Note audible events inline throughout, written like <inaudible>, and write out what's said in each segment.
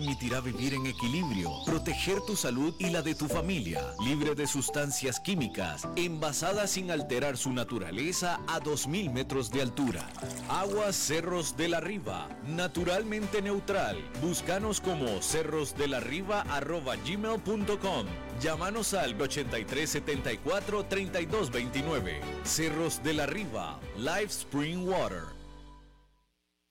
permitirá vivir en equilibrio, proteger tu salud y la de tu familia, libre de sustancias químicas, envasada sin alterar su naturaleza a 2.000 metros de altura. Aguas Cerros de la Riva, naturalmente neutral. Búscanos como cerrosdelarriba.gmail.com Llámanos al 8374 3229. Cerros de la Riva, Live Spring Water.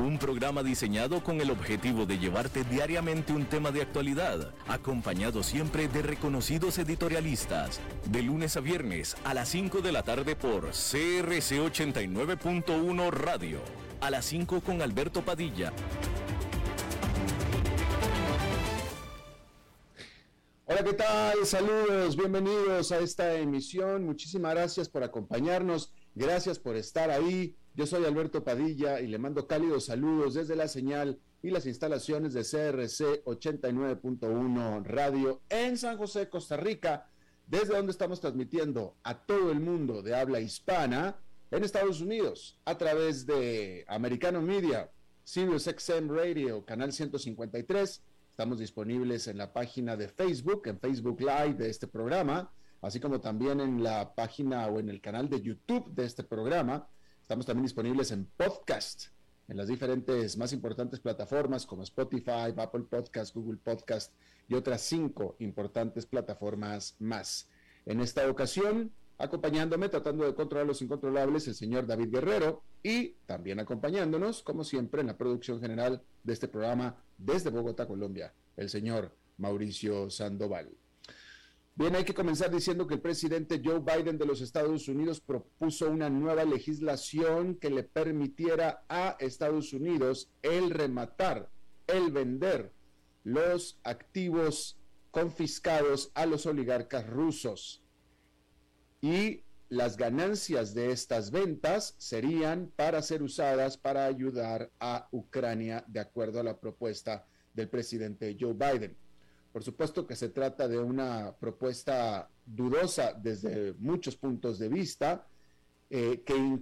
Un programa diseñado con el objetivo de llevarte diariamente un tema de actualidad, acompañado siempre de reconocidos editorialistas, de lunes a viernes a las 5 de la tarde por CRC 89.1 Radio. A las 5 con Alberto Padilla. Hola, ¿qué tal? Saludos, bienvenidos a esta emisión. Muchísimas gracias por acompañarnos. Gracias por estar ahí. Yo soy Alberto Padilla y le mando cálidos saludos desde la señal y las instalaciones de CRC 89.1 Radio en San José, Costa Rica, desde donde estamos transmitiendo a todo el mundo de habla hispana en Estados Unidos a través de Americano Media, Sirius XM Radio, Canal 153 Estamos disponibles en la página de Facebook, en Facebook Live de este programa, así como también en la página o en el canal de YouTube de este programa. Estamos también disponibles en podcast, en las diferentes más importantes plataformas como Spotify, Apple Podcast, Google Podcast y otras cinco importantes plataformas más. En esta ocasión, acompañándome, tratando de controlar los incontrolables, el señor David Guerrero y también acompañándonos, como siempre, en la producción general de este programa, desde Bogotá, Colombia, el señor Mauricio Sandoval. Bien, hay que comenzar diciendo que el presidente Joe Biden de los Estados Unidos propuso una nueva legislación que le permitiera a Estados Unidos el rematar, el vender los activos confiscados a los oligarcas rusos. Y las ganancias de estas ventas serían para ser usadas para ayudar a Ucrania de acuerdo a la propuesta del presidente Joe Biden. Por supuesto que se trata de una propuesta dudosa desde muchos puntos de vista, eh, que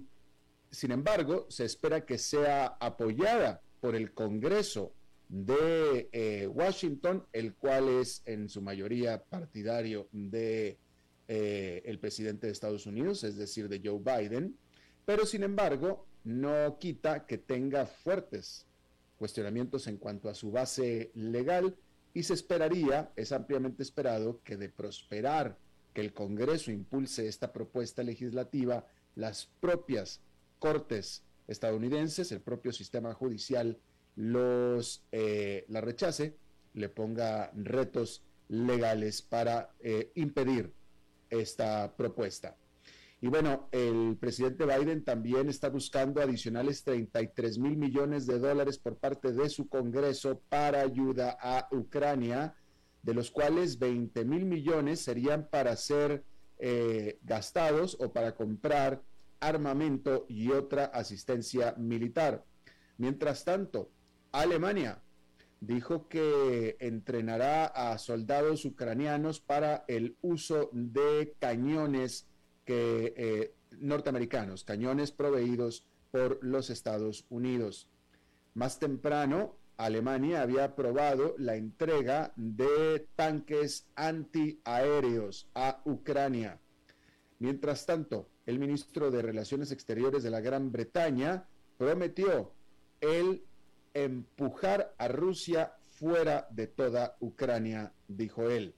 sin embargo se espera que sea apoyada por el Congreso de eh, Washington, el cual es en su mayoría partidario de eh, el presidente de Estados Unidos, es decir, de Joe Biden, pero sin embargo no quita que tenga fuertes cuestionamientos en cuanto a su base legal y se esperaría, es ampliamente esperado, que de prosperar que el Congreso impulse esta propuesta legislativa, las propias cortes estadounidenses, el propio sistema judicial los eh, la rechace, le ponga retos legales para eh, impedir esta propuesta. Y bueno, el presidente Biden también está buscando adicionales 33 mil millones de dólares por parte de su Congreso para ayuda a Ucrania, de los cuales 20 mil millones serían para ser eh, gastados o para comprar armamento y otra asistencia militar. Mientras tanto, Alemania dijo que entrenará a soldados ucranianos para el uso de cañones que, eh, norteamericanos, cañones proveídos por los Estados Unidos. Más temprano, Alemania había aprobado la entrega de tanques antiaéreos a Ucrania. Mientras tanto, el ministro de Relaciones Exteriores de la Gran Bretaña prometió el empujar a Rusia fuera de toda Ucrania, dijo él.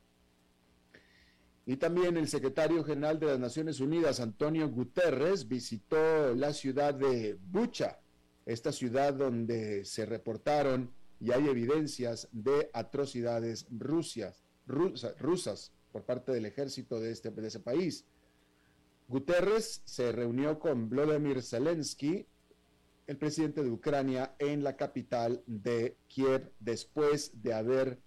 Y también el secretario general de las Naciones Unidas, Antonio Guterres, visitó la ciudad de Bucha, esta ciudad donde se reportaron y hay evidencias de atrocidades rusias, rusas por parte del ejército de, este, de ese país. Guterres se reunió con Vladimir Zelensky, el presidente de Ucrania en la capital de Kiev después de haber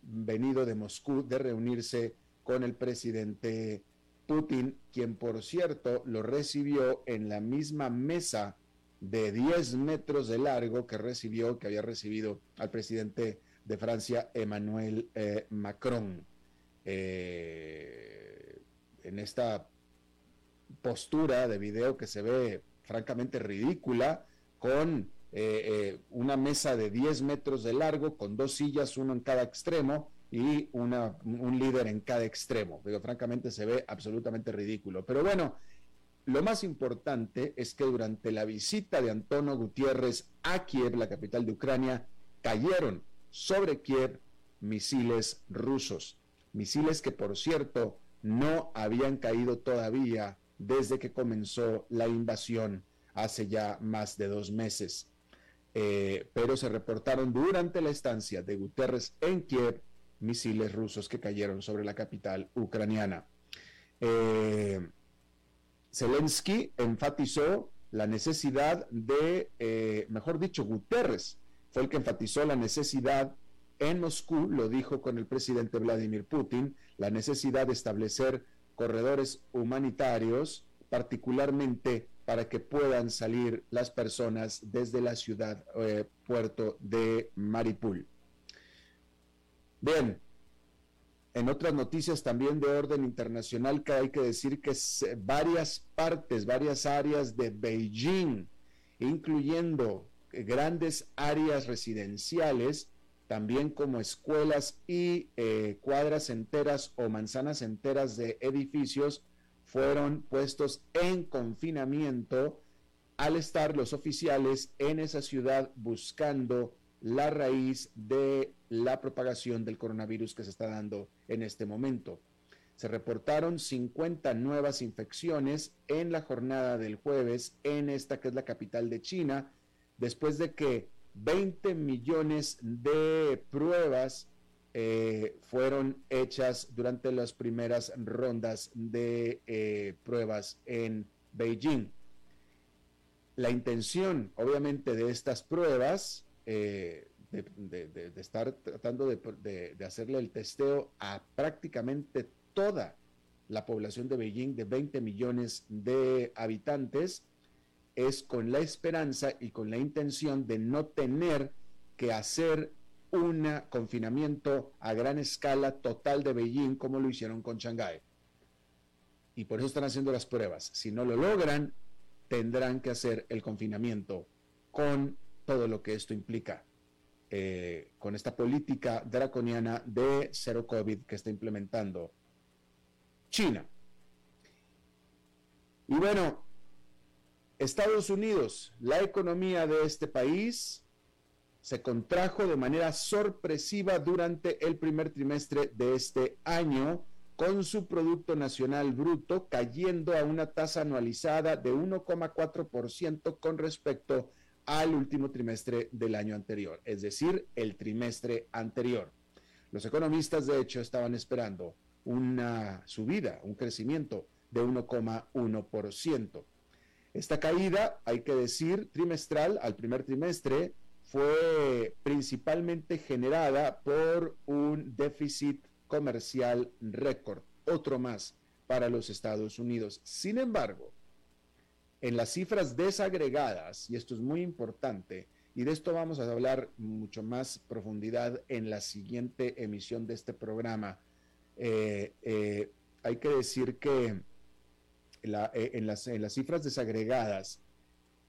venido de Moscú de reunirse con el presidente Putin, quien por cierto lo recibió en la misma mesa de 10 metros de largo que recibió, que había recibido al presidente de Francia, Emmanuel eh, Macron. Eh, en esta postura de video que se ve francamente ridícula, con eh, una mesa de 10 metros de largo, con dos sillas, uno en cada extremo, y un líder en cada extremo. Pero francamente se ve absolutamente ridículo. Pero bueno, lo más importante es que durante la visita de Antonio Gutiérrez a Kiev, la capital de Ucrania, cayeron sobre Kiev misiles rusos. Misiles que, por cierto, no habían caído todavía desde que comenzó la invasión hace ya más de dos meses. Eh, pero se reportaron durante la estancia de Guterres en Kiev misiles rusos que cayeron sobre la capital ucraniana. Eh, Zelensky enfatizó la necesidad de, eh, mejor dicho, Guterres fue el que enfatizó la necesidad en Moscú, lo dijo con el presidente Vladimir Putin, la necesidad de establecer corredores humanitarios, particularmente para que puedan salir las personas desde la ciudad eh, puerto de Maripul. Bien, en otras noticias también de orden internacional que hay que decir que varias partes, varias áreas de Beijing, incluyendo grandes áreas residenciales, también como escuelas y eh, cuadras enteras o manzanas enteras de edificios, fueron puestos en confinamiento al estar los oficiales en esa ciudad buscando la raíz de la propagación del coronavirus que se está dando en este momento. Se reportaron 50 nuevas infecciones en la jornada del jueves en esta que es la capital de China, después de que 20 millones de pruebas eh, fueron hechas durante las primeras rondas de eh, pruebas en Beijing. La intención, obviamente, de estas pruebas eh, de, estar tratando de, hacerle el testeo a prácticamente toda la población de Beijing de 20 millones de habitantes, es con la esperanza y con la intención de no tener que hacer un confinamiento a gran escala total de Beijing como lo hicieron con Shanghái. Y por eso están haciendo las pruebas. Si no lo logran, tendrán que hacer el confinamiento con todo lo que esto implica. Eh, con esta política draconiana de cero COVID que está implementando China. Y bueno, Estados Unidos, la economía de este país se contrajo de manera sorpresiva durante el primer trimestre de este año, con su Producto Nacional Bruto cayendo a una tasa anualizada de 1,4% con respecto al último trimestre del año anterior, es decir, el trimestre anterior. Los economistas, de hecho, estaban esperando una subida, un crecimiento de 1,1%. Esta caída, hay que decir, trimestral al primer trimestre, fue principalmente generada por un déficit comercial récord, otro más para los Estados Unidos. Sin embargo, en las cifras desagregadas, y esto es muy importante, y de esto vamos a hablar mucho más profundidad en la siguiente emisión de este programa, eh, eh, hay que decir que eh, en, las, cifras desagregadas,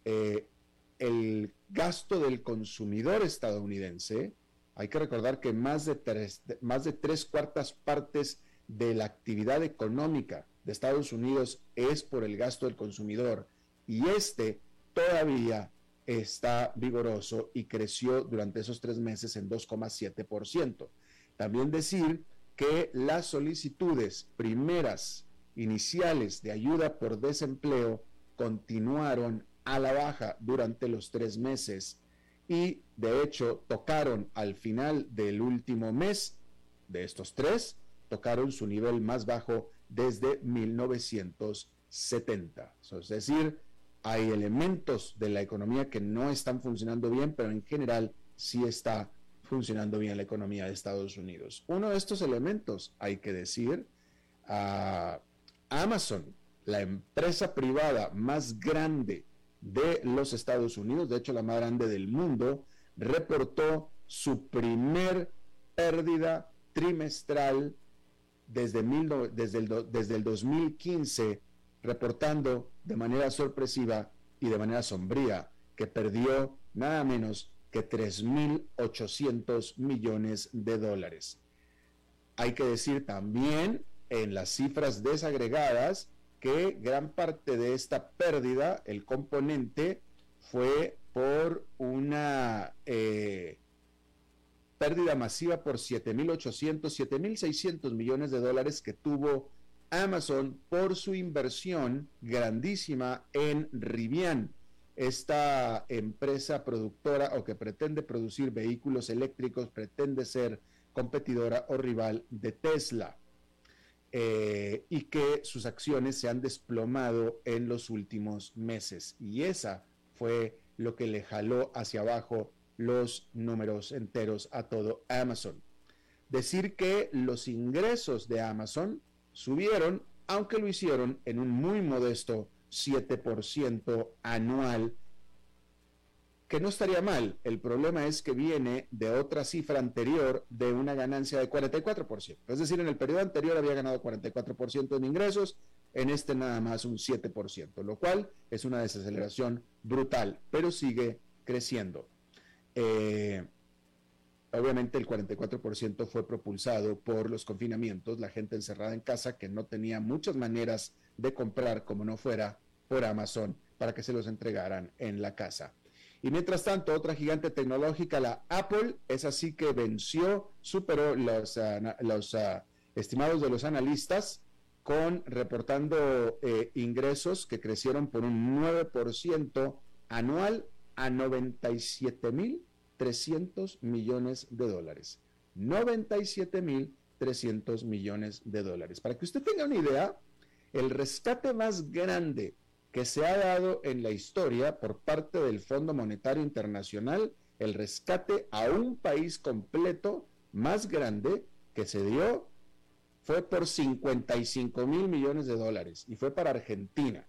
el gasto del consumidor estadounidense, hay que recordar que más de, tres, más de tres cuartas partes de la actividad económica de Estados Unidos es por el gasto del consumidor y este todavía está vigoroso y creció durante esos tres meses en 2,7%. También decir que las solicitudes primeras iniciales de ayuda por desempleo continuaron a la baja durante los tres meses y de hecho tocaron al final del último mes de estos tres, tocaron su nivel más bajo desde 1970. es decir, hay elementos de la economía que no están funcionando bien, pero en general sí está funcionando bien la economía de Estados Unidos. Uno de estos elementos, hay que decir, Amazon, la empresa privada más grande de los Estados Unidos, de hecho la más grande del mundo, reportó su primer pérdida trimestral desde, desde, el, desde el 2015, reportando de manera sorpresiva y de manera sombría que perdió nada menos que 3.800 millones de dólares. Hay que decir también en las cifras desagregadas que gran parte de esta pérdida, el componente, fue por una eh, pérdida masiva por 7.800, 7.600 millones de dólares que tuvo Amazon por su inversión grandísima en Rivian, esta empresa productora o que pretende producir vehículos eléctricos, pretende ser competidora o rival de Tesla. Eh, y que sus acciones se han desplomado en los últimos meses. Y esa fue lo que le jaló hacia abajo los números enteros a todo Amazon. Decir que los ingresos de Amazon subieron, aunque lo hicieron en un muy modesto 7% anual, que no estaría mal. El problema es que viene de otra cifra anterior de una ganancia de 44%. Es decir, en el periodo anterior había ganado 44% en ingresos, en este nada más un 7%, lo cual es una desaceleración brutal, pero sigue creciendo. Eh, obviamente el 44% fue propulsado por los confinamientos, la gente encerrada en casa que no tenía muchas maneras de comprar como no fuera por Amazon para que se los entregaran en la casa. Y mientras tanto, otra gigante tecnológica, la Apple, es así que venció, superó los, ah, estimados de los analistas, con reportando eh, ingresos que crecieron por un 9% anual a 97.300 millones de dólares. 97.300 millones de dólares. Para que usted tenga una idea, el rescate más grande que se ha dado en la historia por parte del Fondo Monetario Internacional, el rescate a un país completo más grande que se dio fue por 55 mil millones de dólares y fue para Argentina.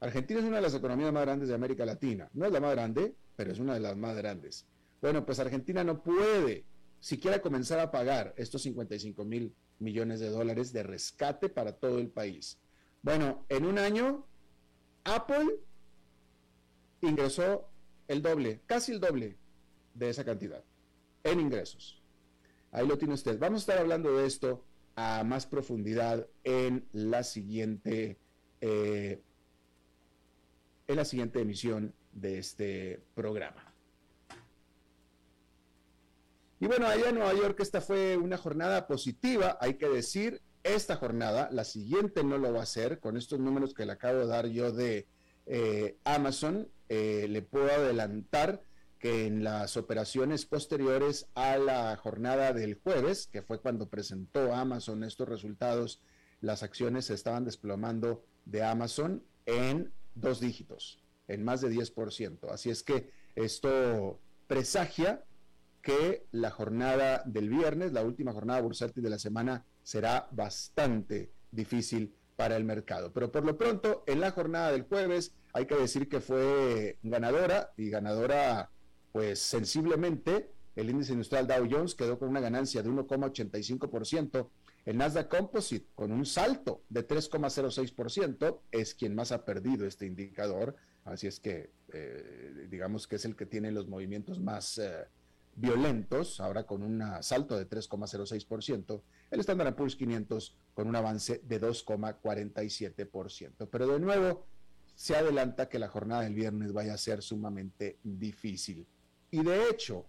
Argentina es una de las economías más grandes de América Latina. No es la más grande, pero es una de las más grandes. Bueno, pues Argentina no puede siquiera comenzar a pagar estos 55 mil millones de dólares de rescate para todo el país. Bueno, en un año, Apple ingresó el doble, casi el doble de esa cantidad en ingresos. Ahí lo tiene usted. Vamos a estar hablando de esto a más profundidad en la siguiente eh, en la siguiente emisión de este programa. Y bueno, allá en Nueva York esta fue una jornada positiva, hay que decir, esta jornada, la siguiente no lo va a hacer, con estos números que le acabo de dar yo de eh, Amazon, eh, le puedo adelantar que en las operaciones posteriores a la jornada del jueves, que fue cuando presentó Amazon estos resultados, las acciones se estaban desplomando de Amazon en dos dígitos, en más de 10%. Así es que esto presagia que la jornada del viernes, la última jornada bursátil de la semana, será bastante difícil para el mercado. Pero por lo pronto, en la jornada del jueves, hay que decir que fue ganadora y ganadora, pues sensiblemente. El índice industrial Dow Jones quedó con una ganancia de 1,85%, el Nasdaq Composite, con un salto de 3,06%, es quien más ha perdido este indicador. Así es que, eh, digamos que es el que tiene los movimientos más eh, violentos, ahora con un salto de 3,06%. El Standard Poor's 500 con un avance de 2,47%. Pero de nuevo, se adelanta que la jornada del viernes vaya a ser sumamente difícil. Y de hecho,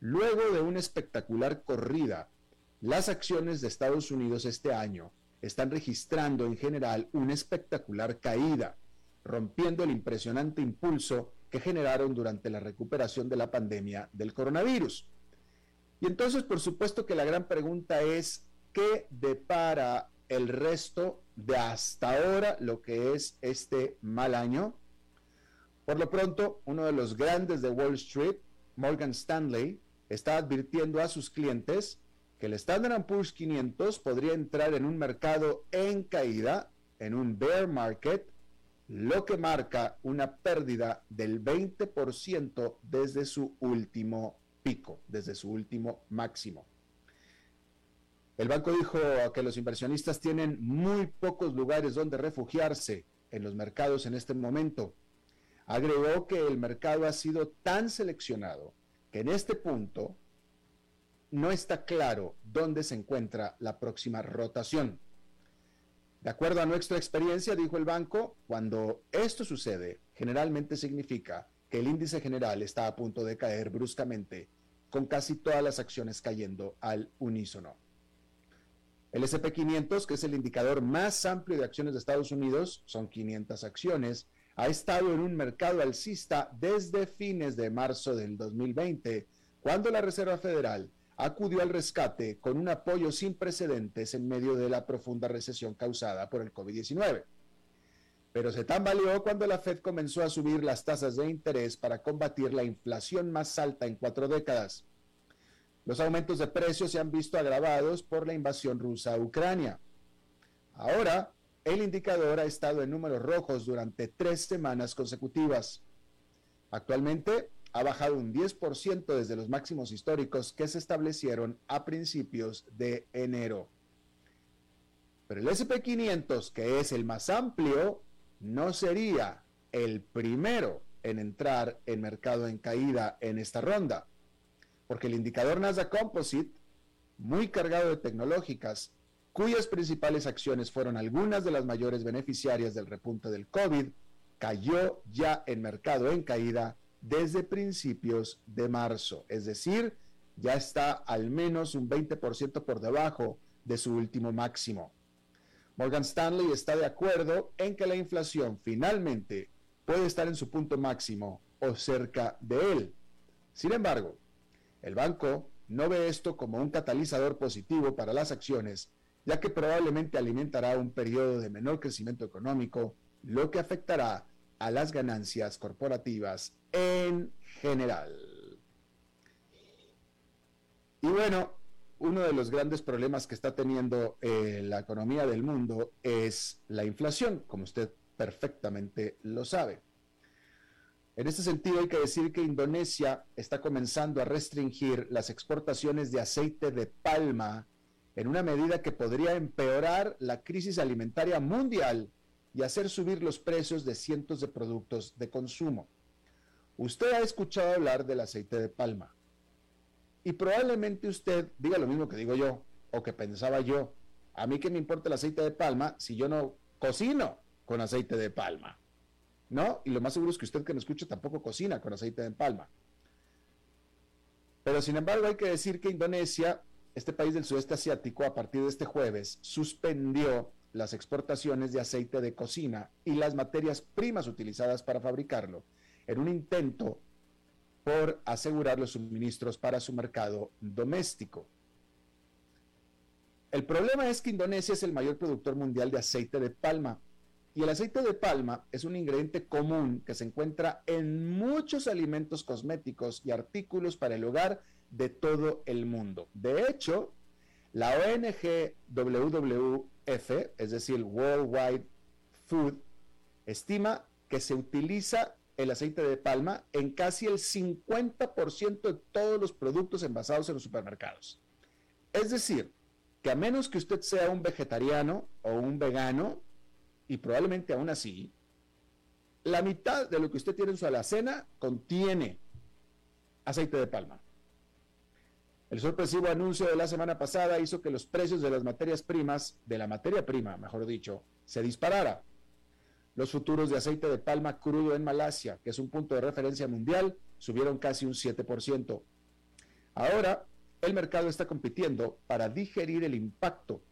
luego de una espectacular corrida las acciones de Estados Unidos este año están registrando en general una espectacular caída, rompiendo el impresionante impulso generaron durante la recuperación de la pandemia del coronavirus. Y entonces, por supuesto que la gran pregunta es, ¿qué depara el resto de hasta ahora lo que es este mal año? Por lo pronto, uno de los grandes de Wall Street, Morgan Stanley, está advirtiendo a sus clientes que el Standard Poor's 500 podría entrar en un mercado en caída, en un bear market, lo que marca una pérdida del 20% desde su último pico, desde su último máximo. El banco dijo que los inversionistas tienen muy pocos lugares donde refugiarse en los mercados en este momento. Agregó que el mercado ha sido tan seleccionado que en este punto no está claro dónde se encuentra la próxima rotación. De acuerdo a nuestra experiencia, dijo el banco, cuando esto sucede, generalmente significa que el índice general está a punto de caer bruscamente, con casi todas las acciones cayendo al unísono. El SP500, que es el indicador más amplio de acciones de Estados Unidos, son 500 acciones, ha estado en un mercado alcista desde fines de marzo del 2020, cuando la Reserva Federal acudió al rescate con un apoyo sin precedentes en medio de la profunda recesión causada por el COVID-19. Pero se tambaleó cuando la Fed comenzó a subir las tasas de interés para combatir la inflación más alta en cuatro décadas. Los aumentos de precios se han visto agravados por la invasión rusa a Ucrania. Ahora, el indicador ha estado en números rojos durante tres semanas consecutivas. Actualmente, ha bajado un 10% desde los máximos históricos que se establecieron a principios de enero. Pero el SP500, que es el más amplio, no sería el primero en entrar en mercado en caída en esta ronda, porque el indicador Nasdaq Composite, muy cargado de tecnológicas, cuyas principales acciones fueron algunas de las mayores beneficiarias del repunte del COVID, cayó ya en mercado en caída desde principios de marzo, es decir, ya está al menos un 20% por debajo de su último máximo. Morgan Stanley está de acuerdo en que la inflación finalmente puede estar en su punto máximo o cerca de él. Sin embargo, el banco no ve esto como un catalizador positivo para las acciones, ya que probablemente alimentará un periodo de menor crecimiento económico, lo que afectará a las ganancias corporativas en general. Y bueno, uno de los grandes problemas que está teniendo eh, la economía del mundo es la inflación, como usted perfectamente lo sabe. En este sentido, hay que decir que Indonesia está comenzando a restringir las exportaciones de aceite de palma en una medida que podría empeorar la crisis alimentaria mundial y hacer subir los precios de cientos de productos de consumo. Usted ha escuchado hablar del aceite de palma y probablemente usted diga lo mismo que digo yo o que pensaba yo. A mí que me importa el aceite de palma si yo no cocino con aceite de palma. ¿No? Y lo más seguro es que usted que me escucha tampoco cocina con aceite de palma. Pero sin embargo hay que decir que Indonesia, este país del sudeste asiático, a partir de este jueves, suspendió las exportaciones de aceite de cocina y las materias primas utilizadas para fabricarlo, en un intento por asegurar los suministros para su mercado doméstico. El problema es que Indonesia es el mayor productor mundial de aceite de palma y el aceite de palma es un ingrediente común que se encuentra en muchos alimentos cosméticos y artículos para el hogar de todo el mundo. De hecho, la ONG WWF, es decir, World Wide Food, estima que se utiliza el aceite de palma en casi el 50% de todos los productos envasados en los supermercados. Es decir, que a menos que usted sea un vegetariano o un vegano, y probablemente aún así, la mitad de lo que usted tiene en su alacena contiene aceite de palma. El sorpresivo anuncio de la semana pasada hizo que los precios de las materias primas, de la materia prima, mejor dicho, se disparara. Los futuros de aceite de palma crudo en Malasia, que es un punto de referencia mundial, subieron casi un 7%. Ahora, el mercado está compitiendo para digerir el impacto.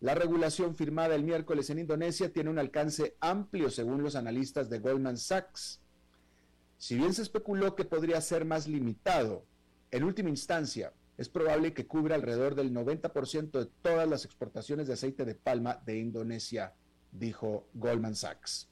La regulación firmada el miércoles en Indonesia tiene un alcance amplio según los analistas de Goldman Sachs. Si bien se especuló que podría ser más limitado, en última instancia, es probable que cubra alrededor del 90% de todas las exportaciones de aceite de palma de Indonesia, dijo Goldman Sachs.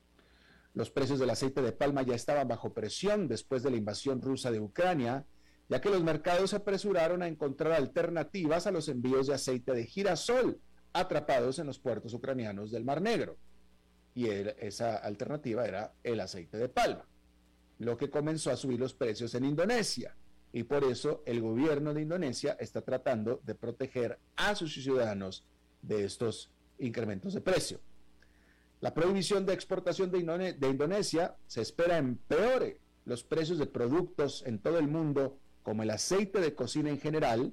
Los precios del aceite de palma ya estaban bajo presión después de la invasión rusa de Ucrania, ya que los mercados se apresuraron a encontrar alternativas a los envíos de aceite de girasol atrapados en los puertos ucranianos del Mar Negro. Y esa alternativa era el aceite de palma, lo que comenzó a subir los precios en Indonesia. Y por eso el gobierno de Indonesia está tratando de proteger a sus ciudadanos de estos incrementos de precio. La prohibición de exportación de, Indonesia se espera empeore los precios de productos en todo el mundo como el aceite de cocina en general,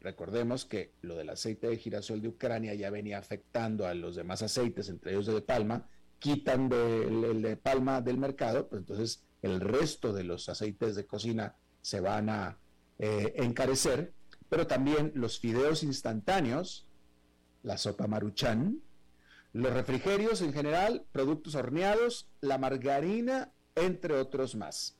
recordemos que lo del aceite de girasol de Ucrania ya venía afectando a los demás aceites, entre ellos de palma, quitan el de palma del mercado, pues entonces el resto de los aceites de cocina se van a eh, encarecer, pero también los fideos instantáneos, la sopa maruchan, los refrigerios en general, productos horneados, la margarina, entre otros más.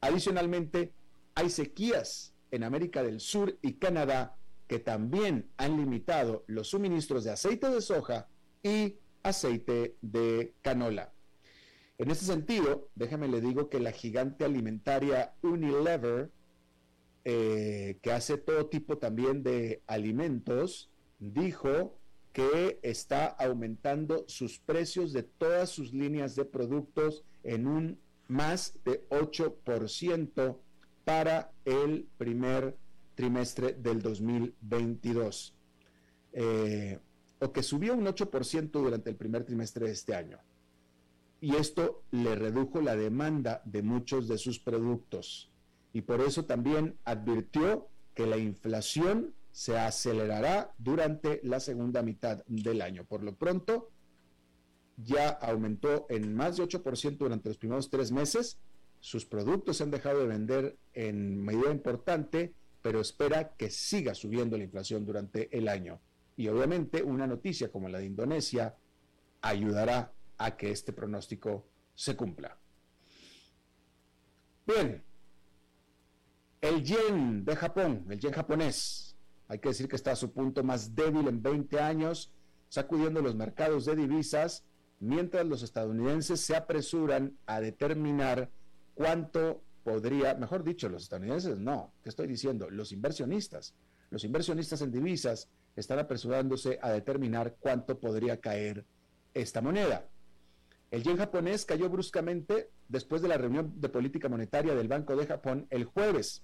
Adicionalmente, hay sequías en América del Sur y Canadá que también han limitado los suministros de aceite de soja y aceite de canola. En este sentido, déjame le digo que la gigante alimentaria Unilever, eh, que hace todo tipo también de alimentos, dijo que está aumentando sus precios de todas sus líneas de productos en un más de 8% para el primer trimestre del 2022, eh, o que subió un 8% durante el primer trimestre de este año. Y esto le redujo la demanda de muchos de sus productos. Y por eso también advirtió que la inflación se acelerará durante la segunda mitad del año. Por lo pronto, ya aumentó en más de 8% durante los primeros tres meses. Sus productos se han dejado de vender en medida importante, pero espera que siga subiendo la inflación durante el año. Y obviamente una noticia como la de Indonesia ayudará a que este pronóstico se cumpla. Bien, el yen de Japón, el yen japonés, hay que decir que está a su punto más débil en 20 años, sacudiendo los mercados de divisas mientras los estadounidenses se apresuran a determinar cuánto podría, mejor dicho, los estadounidenses no, ¿qué estoy diciendo? Los inversionistas. Los inversionistas en divisas están apresurándose a determinar cuánto podría caer esta moneda. El yen japonés cayó bruscamente después de la reunión de política monetaria del Banco de Japón el jueves.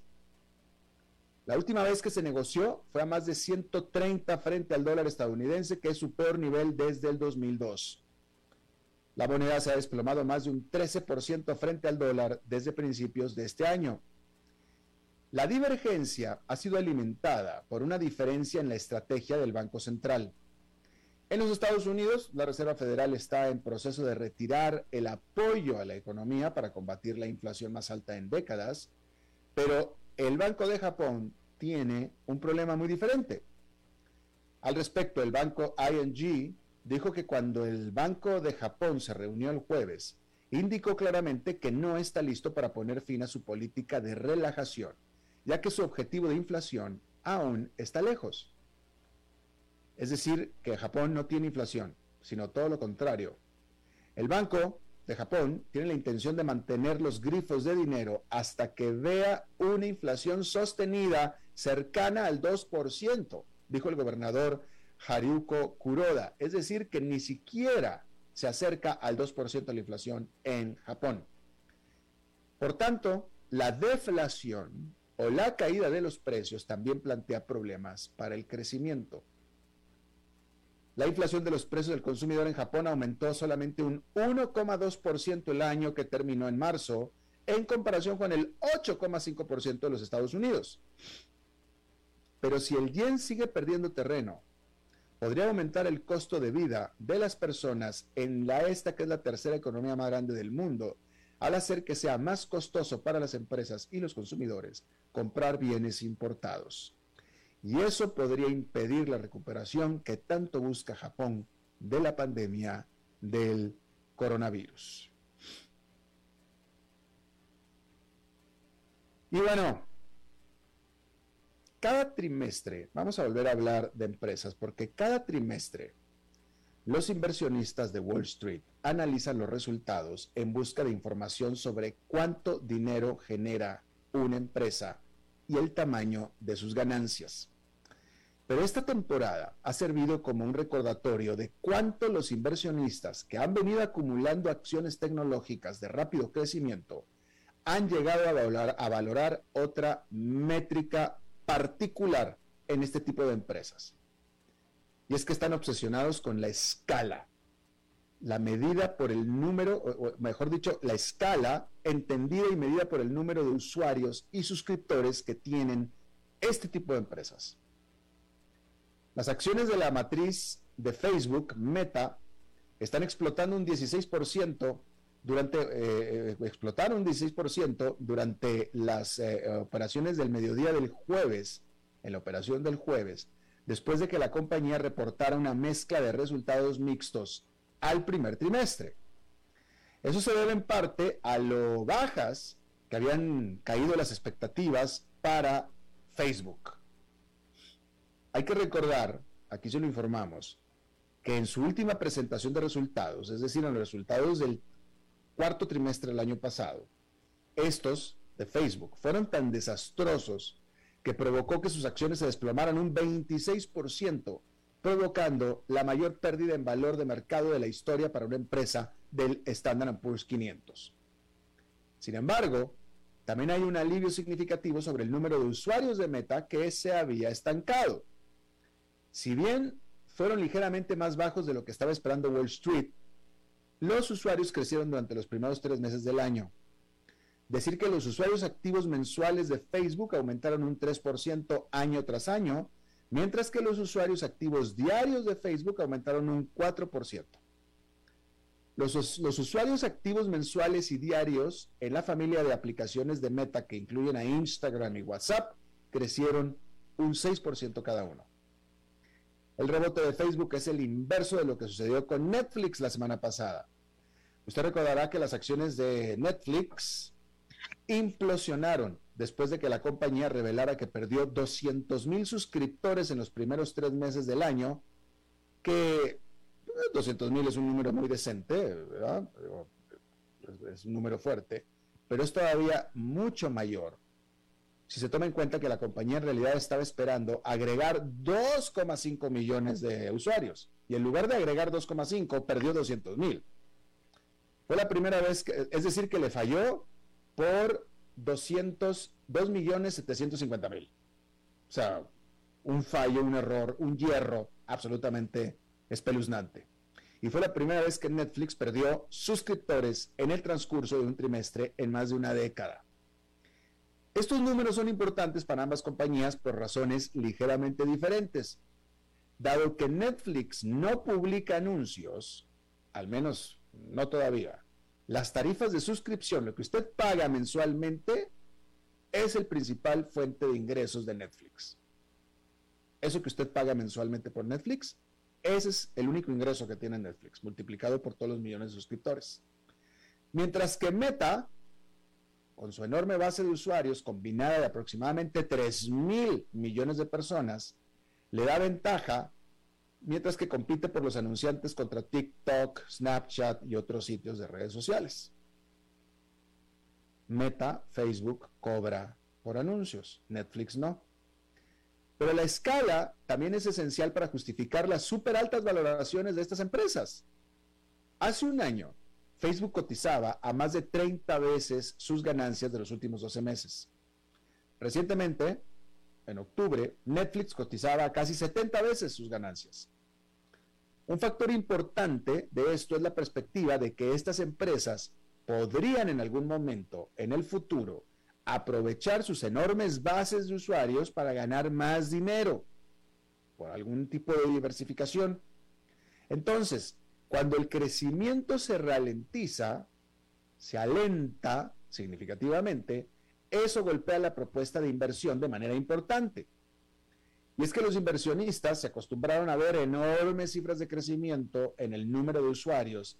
La última vez que se negoció fue a más de 130 frente al dólar estadounidense, que es su peor nivel desde el 2002. La moneda se ha desplomado más de un 13% frente al dólar desde principios de este año. La divergencia ha sido alimentada por una diferencia en la estrategia del Banco Central. En los Estados Unidos, la Reserva Federal está en proceso de retirar el apoyo a la economía para combatir la inflación más alta en décadas, pero el Banco de Japón tiene un problema muy diferente. Al respecto, el banco ING dijo que cuando el Banco de Japón se reunió el jueves, indicó claramente que no está listo para poner fin a su política de relajación, ya que su objetivo de inflación aún está lejos. Es decir, que Japón no tiene inflación, sino todo lo contrario. El Banco de Japón tiene la intención de mantener los grifos de dinero hasta que vea una inflación sostenida cercana al 2%, dijo el gobernador Haruko Kuroda, es decir, que ni siquiera se acerca al 2% de la inflación en Japón. Por tanto, la deflación o la caída de los precios también plantea problemas para el crecimiento. La inflación de los precios del consumidor en Japón aumentó solamente un 1,2% el año que terminó en marzo, en comparación con el 8,5% de los Estados Unidos. Pero si el yen sigue perdiendo terreno podría aumentar el costo de vida de las personas en la esta que es la tercera economía más grande del mundo, al hacer que sea más costoso para las empresas y los consumidores comprar bienes importados. Y eso podría impedir la recuperación que tanto busca Japón de la pandemia del coronavirus. Y bueno, cada trimestre, vamos a volver a hablar de empresas, porque cada trimestre los inversionistas de Wall Street analizan los resultados en busca de información sobre cuánto dinero genera una empresa y el tamaño de sus ganancias. Pero esta temporada ha servido como un recordatorio de cuánto los inversionistas que han venido acumulando acciones tecnológicas de rápido crecimiento han llegado a valorar, a valorar otra métrica particular en este tipo de empresas. Y es que están obsesionados con la escala, la medida por el número, o mejor dicho, la escala entendida y medida por el número de usuarios y suscriptores que tienen este tipo de empresas. Las acciones de la matriz de Facebook, Meta, están explotando un 16% durante, eh, eh, explotaron un 16% durante las eh, operaciones del mediodía del jueves, en la operación del jueves, después de que la compañía reportara una mezcla de resultados mixtos al primer trimestre. Eso se debe en parte a lo bajas que habían caído las expectativas para Facebook. Hay que recordar, aquí se lo informamos, que en su última presentación de resultados, es decir, en los resultados del cuarto trimestre del año pasado, estos de Facebook fueron tan desastrosos que provocó que sus acciones se desplomaran un 26%, provocando la mayor pérdida en valor de mercado de la historia para una empresa del Standard Poor's 500. Sin embargo, también hay un alivio significativo sobre el número de usuarios de Meta que se había estancado. Si bien fueron ligeramente más bajos de lo que estaba esperando Wall Street, los usuarios crecieron durante los primeros tres meses del año. Decir que los usuarios activos mensuales de Facebook aumentaron un 3% año tras año, mientras que los usuarios activos diarios de Facebook aumentaron un 4%. Los, los, usuarios activos mensuales y diarios en la familia de aplicaciones de Meta que incluyen a Instagram y WhatsApp crecieron un 6% cada uno. El rebote de Facebook es el inverso de lo que sucedió con Netflix la semana pasada. Usted recordará que las acciones de Netflix implosionaron después de que la compañía revelara que perdió 200 mil suscriptores en los primeros tres meses del año, que 200 eh, mil es un número muy decente, ¿verdad? Es un número fuerte, pero es todavía mucho mayor si se toma en cuenta que la compañía en realidad estaba esperando agregar 2,5 millones de usuarios y en lugar de agregar 2,5 perdió 200 mil. Fue la primera vez, que, es decir, que le falló por 200, 2 millones 750 mil. O sea, un fallo, un error, un hierro absolutamente espeluznante. Y fue la primera vez que Netflix perdió suscriptores en el transcurso de un trimestre en más de una década. Estos números son importantes para ambas compañías por razones ligeramente diferentes. Dado que Netflix no publica anuncios, al menos no todavía, las tarifas de suscripción, lo que usted paga mensualmente, es el principal fuente de ingresos de Netflix. Eso que usted paga mensualmente por Netflix, ese es el único ingreso que tiene Netflix, multiplicado por todos los millones de suscriptores. Mientras que Meta con su enorme base de usuarios combinada de aproximadamente 3 mil millones de personas, le da ventaja mientras que compite por los anunciantes contra TikTok, Snapchat y otros sitios de redes sociales. Meta, Facebook cobra por anuncios, Netflix no. Pero la escala también es esencial para justificar las súper altas valoraciones de estas empresas. Hace un año, Facebook cotizaba a más de 30 veces sus ganancias de los últimos 12 meses. Recientemente, en octubre, Netflix cotizaba a casi 70 veces sus ganancias. Un factor importante de esto es la perspectiva de que estas empresas podrían en algún momento, en el futuro, aprovechar sus enormes bases de usuarios para ganar más dinero por algún tipo de diversificación. Entonces, cuando el crecimiento se ralentiza, se alenta significativamente, eso golpea la propuesta de inversión de manera importante. Y es que los inversionistas se acostumbraron a ver enormes cifras de crecimiento en el número de usuarios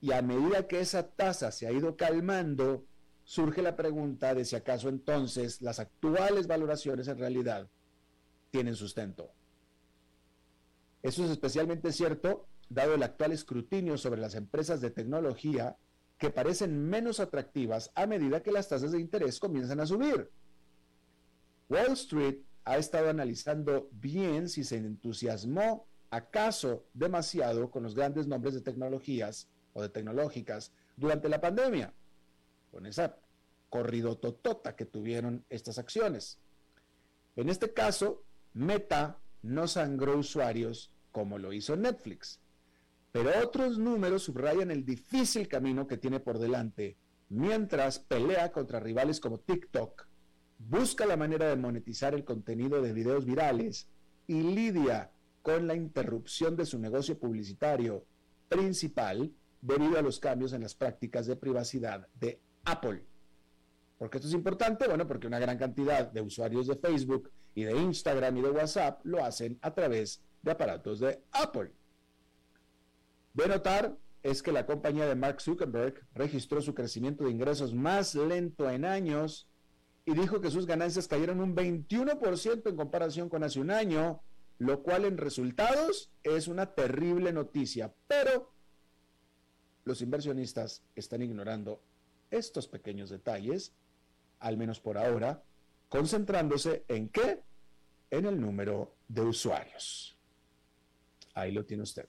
y a medida que esa tasa se ha ido calmando, surge la pregunta de si acaso entonces las actuales valoraciones en realidad tienen sustento. Eso es especialmente cierto dado el actual escrutinio sobre las empresas de tecnología que parecen menos atractivas a medida que las tasas de interés comienzan a subir. Wall Street ha estado analizando bien si se entusiasmó acaso demasiado con los grandes nombres de tecnologías o de tecnológicas durante la pandemia, con esa corrido totota que tuvieron estas acciones. En este caso, Meta no sangró usuarios como lo hizo Netflix, pero otros números subrayan el difícil camino que tiene por delante mientras pelea contra rivales como TikTok, busca la manera de monetizar el contenido de videos virales y lidia con la interrupción de su negocio publicitario principal debido a los cambios en las prácticas de privacidad de Apple. ¿Por qué esto es importante? Bueno, porque una gran cantidad de usuarios de Facebook y de Instagram y de WhatsApp lo hacen a través de aparatos de Apple. De notar es que la compañía de Mark Zuckerberg registró su crecimiento de ingresos más lento en años y dijo que sus ganancias cayeron un 21% en comparación con hace un año, lo cual en resultados es una terrible noticia. Pero los inversionistas están ignorando estos pequeños detalles, al menos por ahora, concentrándose en qué? En el número de usuarios. Ahí lo tiene usted.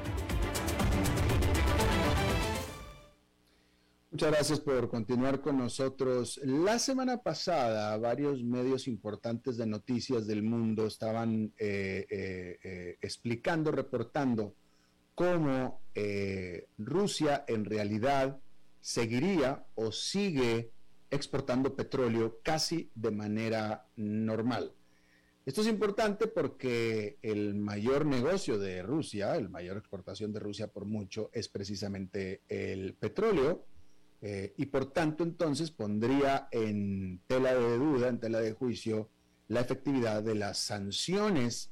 Muchas gracias por continuar con nosotros. La semana pasada, varios medios importantes de noticias del mundo estaban eh, eh, eh, explicando, reportando cómo Rusia en realidad seguiría o sigue exportando petróleo casi de manera normal. Esto es importante porque el mayor negocio de Rusia, el mayor exportación de Rusia por mucho, es precisamente el petróleo. Eh, y por tanto entonces pondría en tela de duda, en tela de juicio, la efectividad de las sanciones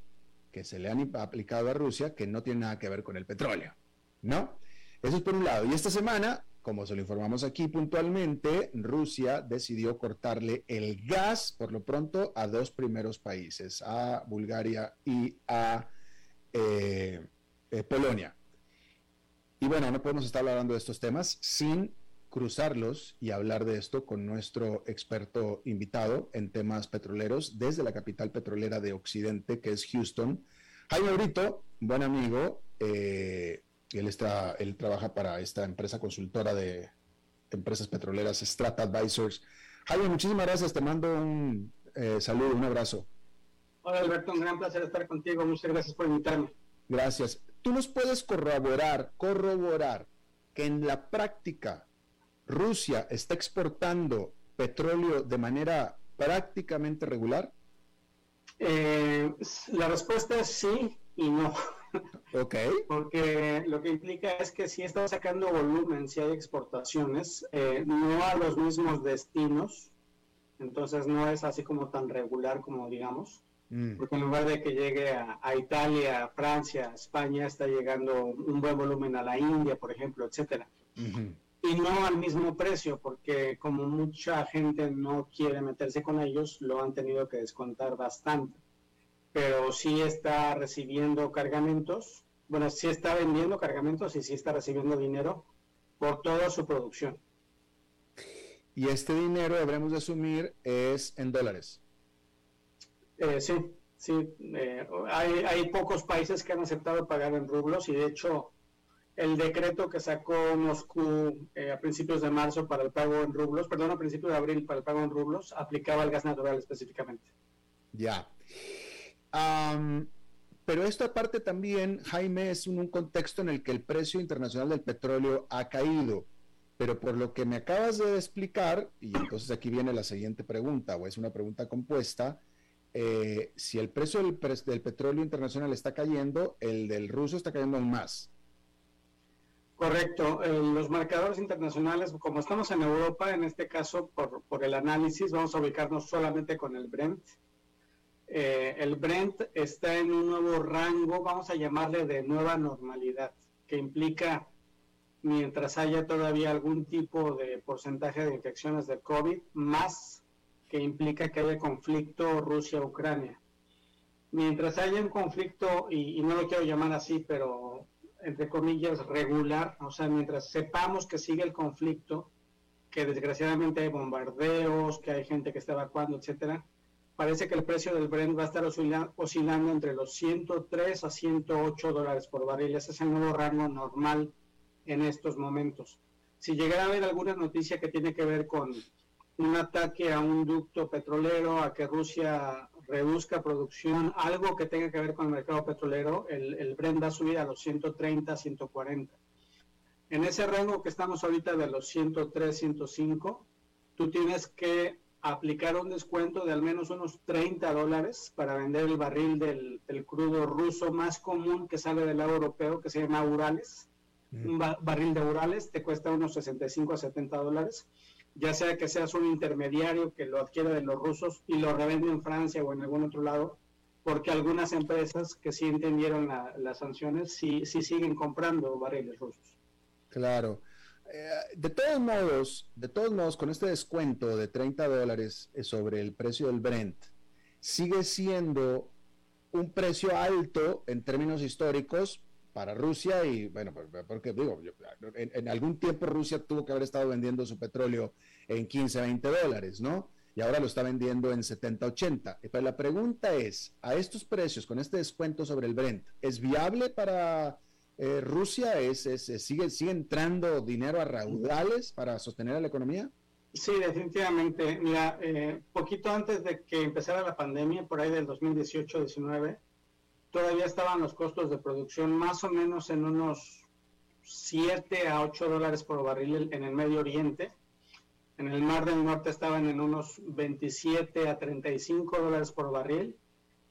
que se le han aplicado a Rusia que no tiene nada que ver con el petróleo, ¿no? Eso es por un lado. Y esta semana, como se lo informamos aquí puntualmente, Rusia decidió cortarle el gas, por lo pronto, a dos primeros países, a Bulgaria y a eh, eh, Polonia. Y bueno, no podemos estar hablando de estos temas sin cruzarlos y hablar de esto con nuestro experto invitado en temas petroleros desde la capital petrolera de Occidente, que es Houston. Jaime Brito, buen amigo, eh, Él, está, él trabaja para esta empresa consultora de empresas petroleras, Strata Advisors. Jaime, muchísimas gracias. Te mando un eh, saludo, un abrazo. Hola Alberto, un gran placer estar contigo. Muchas gracias por invitarme. Gracias. ¿Tú nos puedes corroborar, corroborar que en la práctica Rusia está exportando petróleo de manera prácticamente regular? Eh, la respuesta es sí y no. <laughs> Ok. Porque lo que implica es que si está sacando volumen, si hay exportaciones, eh, no a los mismos destinos, entonces no es así como tan regular como digamos. Mm. Porque en lugar de que llegue a, Italia, a Francia, a España, está llegando un buen volumen a la India, por ejemplo, etcétera. Y no al mismo precio, porque como mucha gente no quiere meterse con ellos, lo han tenido que descontar bastante. Pero sí está recibiendo cargamentos, bueno, sí está vendiendo cargamentos y sí está recibiendo dinero por toda su producción. Y este dinero, deberemos de asumir, es en dólares. Eh, sí, sí. Eh, hay, hay, pocos países que han aceptado pagar en rublos y de hecho el decreto que sacó Moscú eh, a principios de marzo para el pago en rublos, perdón, a principios de abril para el pago en rublos, aplicaba al gas natural específicamente. Ya. pero esto aparte también, Jaime, es un, contexto en el que el precio internacional del petróleo ha caído. Pero por lo que me acabas de explicar, y entonces aquí viene la siguiente pregunta, o es una pregunta compuesta, eh, si el precio del, del, petróleo internacional está cayendo, el del ruso está cayendo aún más. Correcto. Eh, los marcadores internacionales, como estamos en Europa, en este caso, por, el análisis, vamos a ubicarnos solamente con el Brent. Eh, el Brent está en un nuevo rango, vamos a llamarle de nueva normalidad, que implica, mientras haya todavía algún tipo de porcentaje de infecciones de COVID, más que implica que haya conflicto Rusia-Ucrania. Mientras haya un conflicto, y, no lo quiero llamar así, pero entre comillas regular, o sea, mientras sepamos que sigue el conflicto, que desgraciadamente hay bombardeos, que hay gente que está evacuando, etcétera, parece que el precio del Brent va a estar oscilando entre los 103 a 108 dólares por barril. Ese es el nuevo rango normal en estos momentos. Si llegara a haber alguna noticia que tiene que ver con un ataque a un ducto petrolero, a que Rusia reduzca producción, algo que tenga que ver con el mercado petrolero, el, el Brent va a subir a los 130, 140. En ese rango que estamos ahorita de los 103, 105, tú tienes que aplicar un descuento de al menos unos 30 dólares para vender el barril del, crudo ruso más común que sale del lado europeo, que se llama Urales. Mm. Un barril de Urales te cuesta unos 65 a 70 dólares ya sea que seas un intermediario que lo adquiere de los rusos y lo revende en Francia o en algún otro lado, porque algunas empresas que sí entendieron las sanciones sí, sí siguen comprando barriles rusos. Claro. Eh, de todos modos, de todos modos, con este descuento de 30 dólares eh, sobre el precio del Brent, sigue siendo un precio alto en términos históricos para Rusia y bueno, porque digo, en, algún tiempo Rusia tuvo que haber estado vendiendo su petróleo en 15, 20 dólares, ¿no? Y ahora lo está vendiendo en 70, 80. Pero la pregunta es, a estos precios, con este descuento sobre el Brent, ¿es viable para eh, Rusia? ¿Es, sigue, ¿Sigue entrando dinero a raudales para sostener la economía? Sí, definitivamente. Mira, eh, poquito antes de que empezara la pandemia, por ahí del 2018-19, todavía estaban los costos de producción más o menos en unos 7 a 8 dólares por barril en el Medio Oriente. En el Mar del Norte estaban en unos 27 a 35 dólares por barril.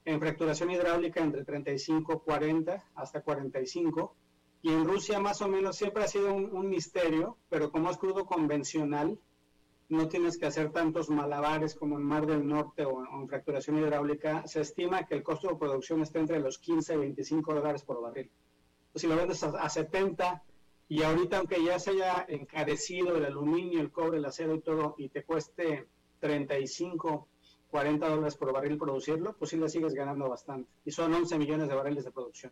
En fracturación hidráulica entre 35, 40 hasta 45. Y en Rusia más o menos siempre ha sido un, un misterio, pero como es crudo convencional, no tienes que hacer tantos malabares como en Mar del Norte o, en fracturación hidráulica, se estima que el costo de producción está entre los 15 y 25 dólares por barril. si lo vendes a, 70 y ahorita aunque ya se haya encarecido el aluminio, el cobre, el acero y todo, y te cueste 35, 40 dólares por barril producirlo, pues sí le sigues ganando bastante. Y son 11 millones de barriles de producción.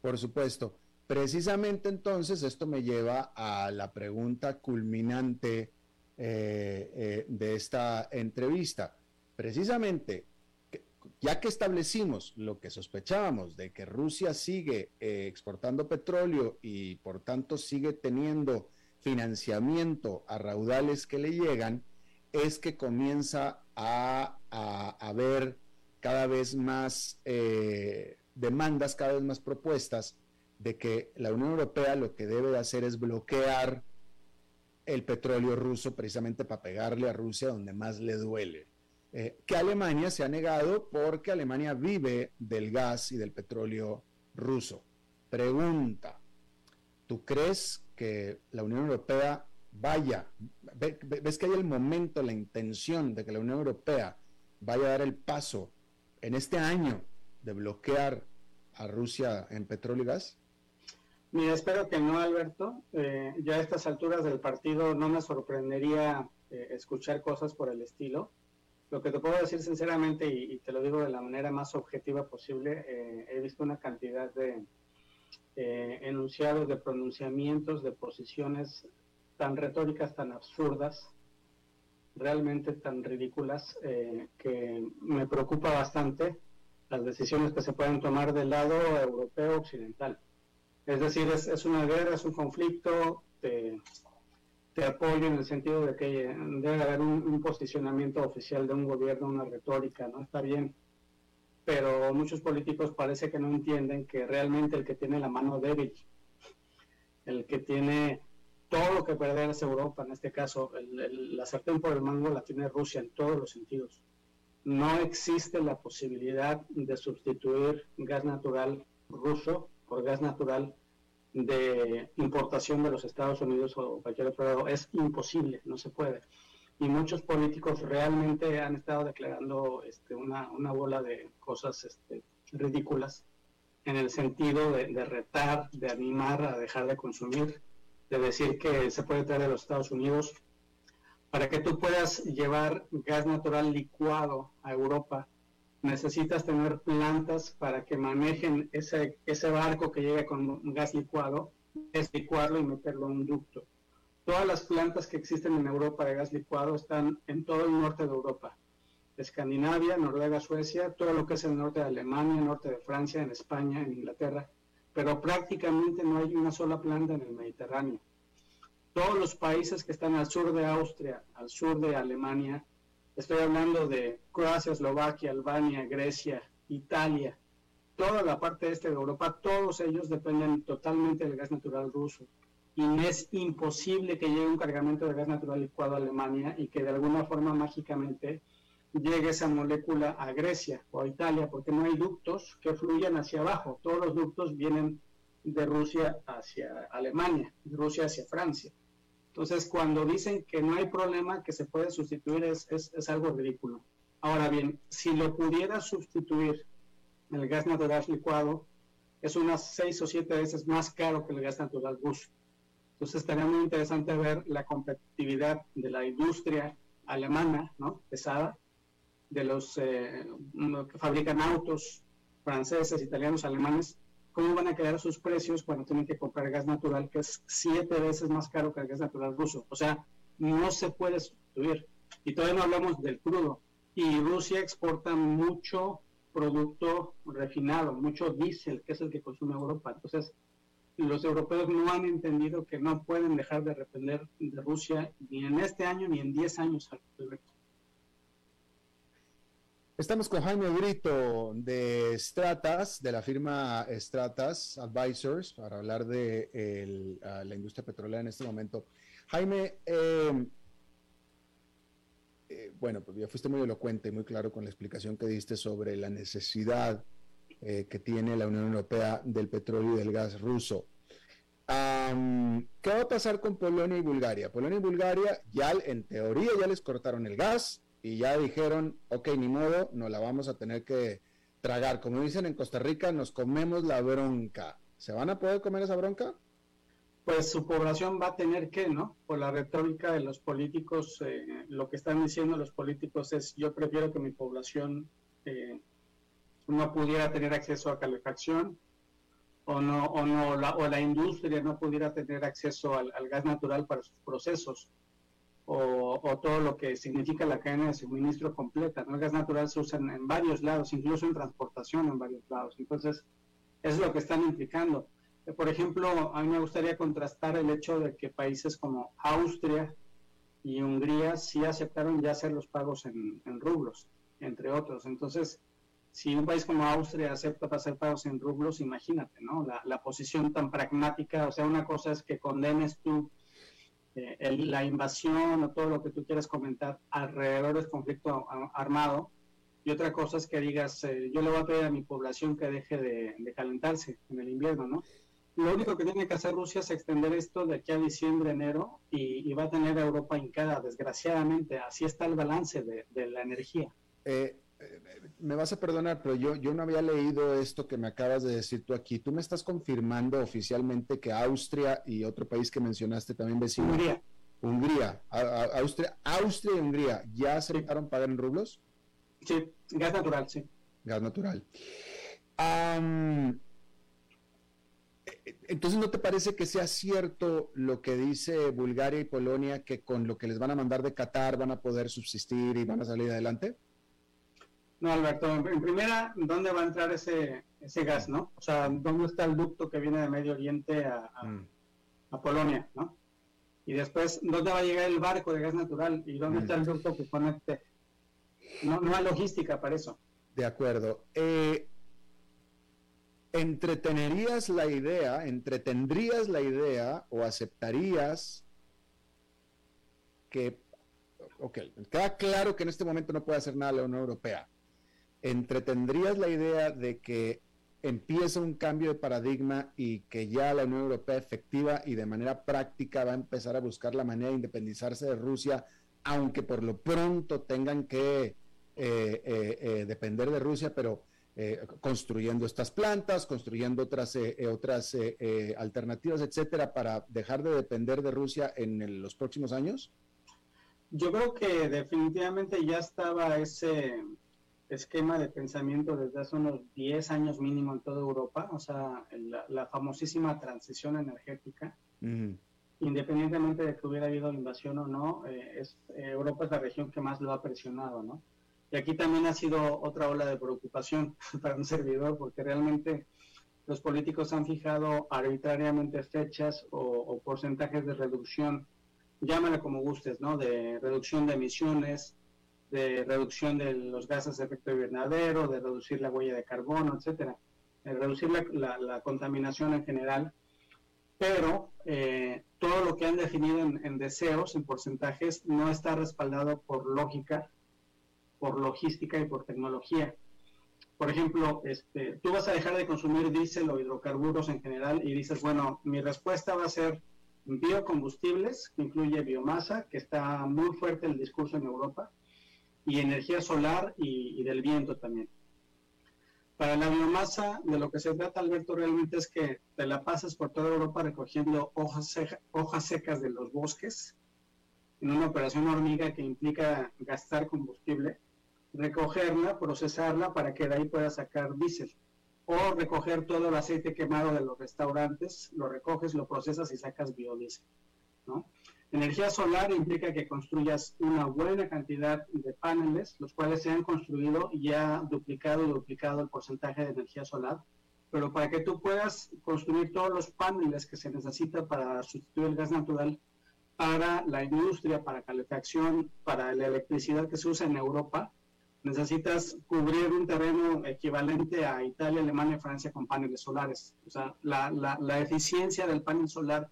Por supuesto. Precisamente entonces esto me lleva a la pregunta culminante eh, eh, de esta entrevista. Precisamente, ya que establecimos lo que sospechábamos de que Rusia sigue eh, exportando petróleo y por tanto sigue teniendo financiamiento a raudales que le llegan, es que comienza a, haber cada vez más demandas, cada vez más propuestas de que la Unión Europea lo que debe de hacer es bloquear el petróleo ruso precisamente para pegarle a Rusia donde más le duele. Eh, que Alemania se ha negado porque Alemania vive del gas y del petróleo ruso. Pregunta, ¿tú crees que la Unión Europea vaya, ves que hay el momento, la intención de que la Unión Europea vaya a dar el paso en este año de bloquear a Rusia en petróleo y gas? Mira, espero que no, Alberto. Eh, ya a estas alturas del partido no me sorprendería eh, escuchar cosas por el estilo. Lo que te puedo decir sinceramente, y, te lo digo de la manera más objetiva posible, eh, he visto una cantidad de enunciados, de pronunciamientos, de posiciones tan retóricas, tan absurdas, realmente tan ridículas, que me preocupa bastante las decisiones que se pueden tomar del lado europeo occidental. Es decir, es, una guerra, es un conflicto, te apoyo en el sentido de que debe haber un, posicionamiento oficial de un gobierno, una retórica, ¿no? Está bien, pero muchos políticos parece que no entienden que realmente el que tiene la mano débil, el que tiene todo lo que perder es Europa, en este caso, la sartén por el mango la tiene Rusia en todos los sentidos. No existe la posibilidad de sustituir gas natural ruso por gas natural de importación de los Estados Unidos o cualquier otro lado es imposible, no se puede. Y muchos políticos realmente han estado declarando este, una, una bola de cosas este, ridículas en el sentido de, de, retar, de animar a dejar de consumir, de decir que se puede traer de los Estados Unidos para que tú puedas llevar gas natural licuado a Europa necesitas tener plantas para que manejen ese, ese barco que llega con gas licuado, es licuarlo y meterlo en un ducto. Todas las plantas que existen en Europa de gas licuado están en todo el norte de Europa. Escandinavia, Noruega, Suecia, todo lo que es el norte de Alemania, norte de Francia, en España, en Inglaterra, pero prácticamente no hay una sola planta en el Mediterráneo. Todos los países que están al sur de Austria, al sur de Alemania, Estoy hablando de Croacia, Eslovaquia, Albania, Grecia, Italia, toda la parte este de Europa, todos ellos dependen totalmente del gas natural ruso. Y es imposible que llegue un cargamento de gas natural licuado a Alemania y que de alguna forma mágicamente llegue esa molécula a Grecia o a Italia, porque no hay ductos que fluyan hacia abajo. Todos los ductos vienen de Rusia hacia Alemania, de Rusia hacia Francia. Entonces, cuando dicen que no hay problema, que se puede sustituir, es, es, algo ridículo. Ahora bien, si lo pudiera sustituir el gas natural licuado, es unas seis o siete veces más caro que el gas natural ruso. Entonces, estaría muy interesante ver la competitividad de la industria alemana, ¿no? Pesada, de los eh, que fabrican autos franceses, italianos, alemanes, ¿cómo van a quedar sus precios cuando tienen que comprar gas natural que es siete veces más caro que el gas natural ruso? O sea, no se puede sustituir. Y todavía no hablamos del crudo. Y Rusia exporta mucho producto refinado, mucho diésel, que es el que consume Europa. Entonces, los europeos no han entendido que no pueden dejar de depender de Rusia ni en este año ni en 10 años. Estamos con Jaime Brito de Stratas, de la firma Stratas Advisors, para hablar de la industria petrolera en este momento. Jaime, em, eh, bueno, pues ya fuiste muy elocuente y muy claro con la explicación que diste sobre la necesidad eh, que tiene la Unión Europea del petróleo y del gas ruso. ¿Qué va a pasar con Polonia y Bulgaria? Polonia y Bulgaria ya en teoría ya les cortaron el gas, y ya dijeron, ok, ni modo, no la vamos a tener que tragar. Como dicen en Costa Rica, nos comemos la bronca. ¿Se van a poder comer esa bronca? Pues su población va a tener que, ¿no? Por la retórica de los políticos, eh, lo que están diciendo los políticos es, yo prefiero que mi población eh, no pudiera tener acceso a calefacción o no, o no la, o la industria no pudiera tener acceso al gas natural para sus procesos o, todo lo que significa la cadena de suministro completa. El gas natural se usa en, varios lados, incluso en transportación en varios lados. Entonces, eso es lo que están implicando. Eh, por ejemplo, a mí me gustaría contrastar el hecho de que países como Austria y Hungría sí aceptaron ya hacer los pagos en, rublos, entre otros. Entonces, si un país como Austria acepta hacer pagos en rublos, imagínate, ¿no? La, la posición tan pragmática, o sea, una cosa es que condenes tú eh, la invasión o todo lo que tú quieras comentar alrededor del conflicto armado. Y otra cosa es que digas, eh, yo le voy a pedir a mi población que deje de, calentarse en el invierno, ¿no? Lo único que tiene que hacer Rusia es extender esto de aquí a diciembre, enero, y, va a tener a Europa hincada, desgraciadamente. Así está el balance de, de la energía. Eh, me vas a perdonar, pero yo, yo no había leído esto que me acabas de decir tú aquí. ¿Tú me estás confirmando oficialmente que Austria y otro país que mencionaste también vecino? Hungría. Hungría, Austria, Austria y Hungría, ¿ya aceptaron pagar en rublos? Sí, gas natural, sí. Gas natural. entonces, ¿no te parece que sea cierto lo que dice Bulgaria y Polonia, que con lo que les van a mandar de Qatar van a poder subsistir y van a salir adelante? No, Alberto, en primera, ¿dónde va a entrar ese, ese gas, no? O sea, ¿dónde está el ducto que viene de Medio Oriente a, mm. Polonia, no? Y después, ¿dónde va a llegar el barco de gas natural? ¿Y dónde está el mm. ducto que conecte? No, no hay logística para eso. De acuerdo. Eh, ¿Entretenerías la idea, entretendrías la idea o aceptarías que, ok, queda claro que en este momento no puede hacer nada la Unión Europea, entretendrías la idea de que empieza un cambio de paradigma y que ya la Unión Europea efectiva y de manera práctica va a empezar a buscar la manera de independizarse de Rusia, aunque por lo pronto tengan que eh, eh, eh, depender de Rusia, pero construyendo estas plantas, construyendo otras, otras alternativas, etcétera, para dejar de depender de Rusia en los próximos años? Yo creo que definitivamente ya estaba ese esquema de pensamiento desde hace unos 10 años mínimo en toda Europa, o sea, la, famosísima transición energética, independientemente de que hubiera habido invasión o no, eh, es, eh, Europa es la región que más lo ha presionado, ¿no? Y aquí también ha sido otra ola de preocupación <laughs> para un servidor, porque realmente los políticos han fijado arbitrariamente fechas o, o porcentajes de reducción, llámale como gustes, ¿no? De reducción de emisiones, de reducción de los gases de efecto invernadero, de reducir la huella de carbono, etcétera, de reducir la, contaminación en general, pero eh, todo lo que han definido en, deseos, en porcentajes, no está respaldado por lógica, por logística y por tecnología. Por ejemplo, este, tú vas a dejar de consumir diésel o hidrocarburos en general y dices, bueno, mi respuesta va a ser biocombustibles, que incluye biomasa, que está muy fuerte el discurso en Europa, y energía solar y, del viento también. Para la biomasa, de lo que se trata, Alberto, realmente es que te la pasas por toda Europa recogiendo hojas, hojas secas de los bosques, en una operación hormiga que implica gastar combustible, recogerla, procesarla para que de ahí puedas sacar diésel. O recoger todo el aceite quemado de los restaurantes, lo recoges, lo procesas y sacas biodiesel. ¿no? Energía solar implica que construyas una buena cantidad de paneles, los cuales se han construido y ya duplicado y duplicado el porcentaje de energía solar. Pero para que tú puedas construir todos los paneles que se necesitan para sustituir el gas natural para la industria, para calefacción, para la electricidad que se usa en Europa, necesitas cubrir un terreno equivalente a Italia, Alemania Francia con paneles solares. O sea, la, la, la eficiencia del panel solar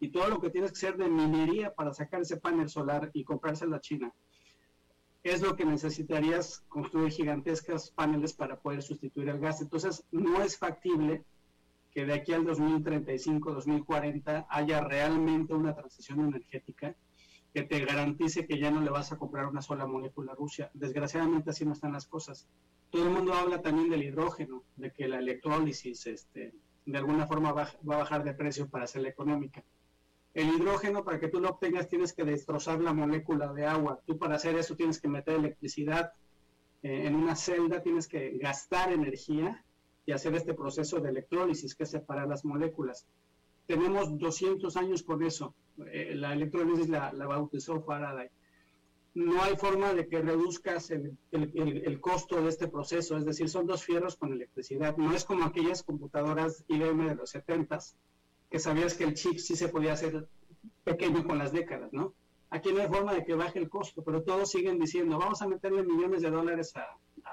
y todo lo que tienes que hacer de minería para sacar ese panel solar y comprárselo a China, es lo que necesitarías construir gigantescas paneles para poder sustituir el gas. Entonces, no es factible que de aquí al 2035, 2040 haya realmente una transición energética que te garantice que ya no le vas a comprar una sola molécula a Rusia. Desgraciadamente así no están las cosas. Todo el mundo habla también del hidrógeno, de que la electrólisis este, de alguna forma va, va a bajar de precio para hacerla económica. El hidrógeno, para que tú lo obtengas, tienes que destrozar la molécula de agua. Tú para hacer eso tienes que meter electricidad eh, en una celda, tienes que gastar energía y hacer este proceso de electrólisis, que es separar las moléculas. tenemos 200 años con eso. Eh, la electrólisis la, la, bautizó Faraday. No hay forma de que reduzcas el, el, costo de este proceso, es decir, son dos fierros con electricidad. No es como aquellas computadoras IBM de los 70s, sabías que el chip sí se podía hacer pequeño con las décadas, ¿no? Aquí no hay forma de que baje el costo, pero todos siguen diciendo, vamos a meterle millones de dólares a,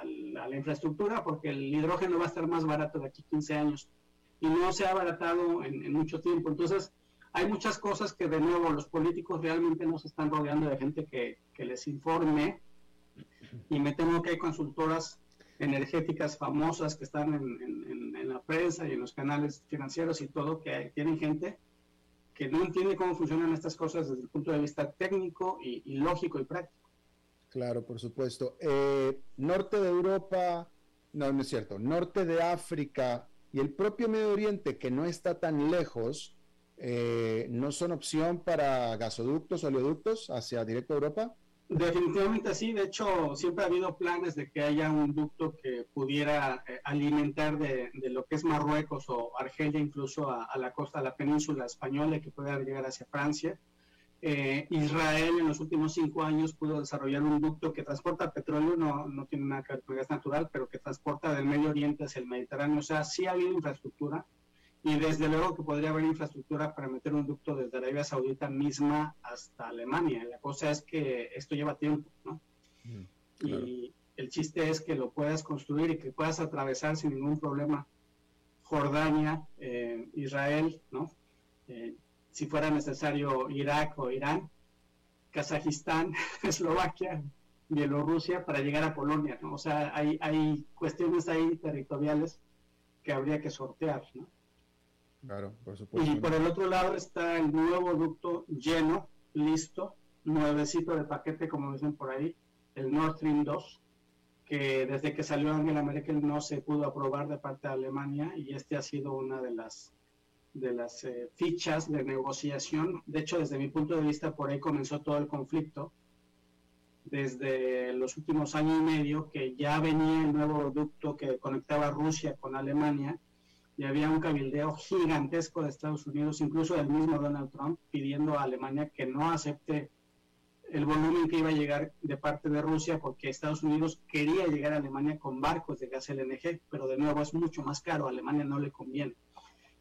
la infraestructura porque el hidrógeno va a estar más barato de aquí 15 años y no se ha abaratado en, mucho tiempo. Entonces, hay muchas cosas que de nuevo los políticos realmente no se están rodeando de gente que, les informe y me temo que hay consultoras energéticas famosas que están en, en, la prensa y en los canales financieros y todo, que tienen gente que no entiende cómo funcionan estas cosas desde el punto de vista técnico y, lógico y práctico. Claro, por supuesto. Eh, norte de Europa, no, no es cierto, norte de África y el propio Medio Oriente, que no está tan lejos, eh, ¿no son opción para gasoductos, oleoductos hacia directo a Europa? Definitivamente sí, de hecho siempre ha habido planes de que haya un ducto que pudiera eh, alimentar de, lo que es Marruecos o Argelia incluso a, la costa, a la península española que pueda llegar hacia Francia. Eh, Israel en los últimos cinco años pudo desarrollar un ducto que transporta petróleo, no, no tiene nada que ver con gas natural, pero que transporta del Medio Oriente hacia el Mediterráneo. O sea, sí ha habido infraestructura, y desde luego que podría haber infraestructura para meter un ducto desde Arabia Saudita misma hasta Alemania. La cosa es que esto lleva tiempo, ¿no? Mm, y el chiste es que lo puedas construir y que puedas atravesar sin ningún problema Jordania, eh, Israel, ¿no? Eh, si fuera necesario Irak o Irán, Kazajistán, <laughs> Eslovaquia, Bielorrusia para llegar a Polonia, ¿no? O sea, hay, hay cuestiones ahí territoriales que habría que sortear, ¿no? Claro, por supuesto. Y por el otro lado está el nuevo ducto lleno, listo, nuevecito de paquete, como dicen por ahí, el Nord Stream 2, que desde que salió Angela Merkel no se pudo aprobar de parte de Alemania y este ha sido una de las de las eh, fichas de negociación. De hecho, desde mi punto de vista, por ahí comenzó todo el conflicto. Desde los últimos años y medio, que ya venía el nuevo ducto que conectaba Rusia con Alemania, y había un cabildeo gigantesco de Estados Unidos, incluso del mismo Donald Trump, pidiendo a Alemania que no acepte el volumen que iba a llegar de parte de Rusia, porque Estados Unidos quería llegar a Alemania con barcos de gas LNG, pero de nuevo es mucho más caro, a Alemania no le conviene.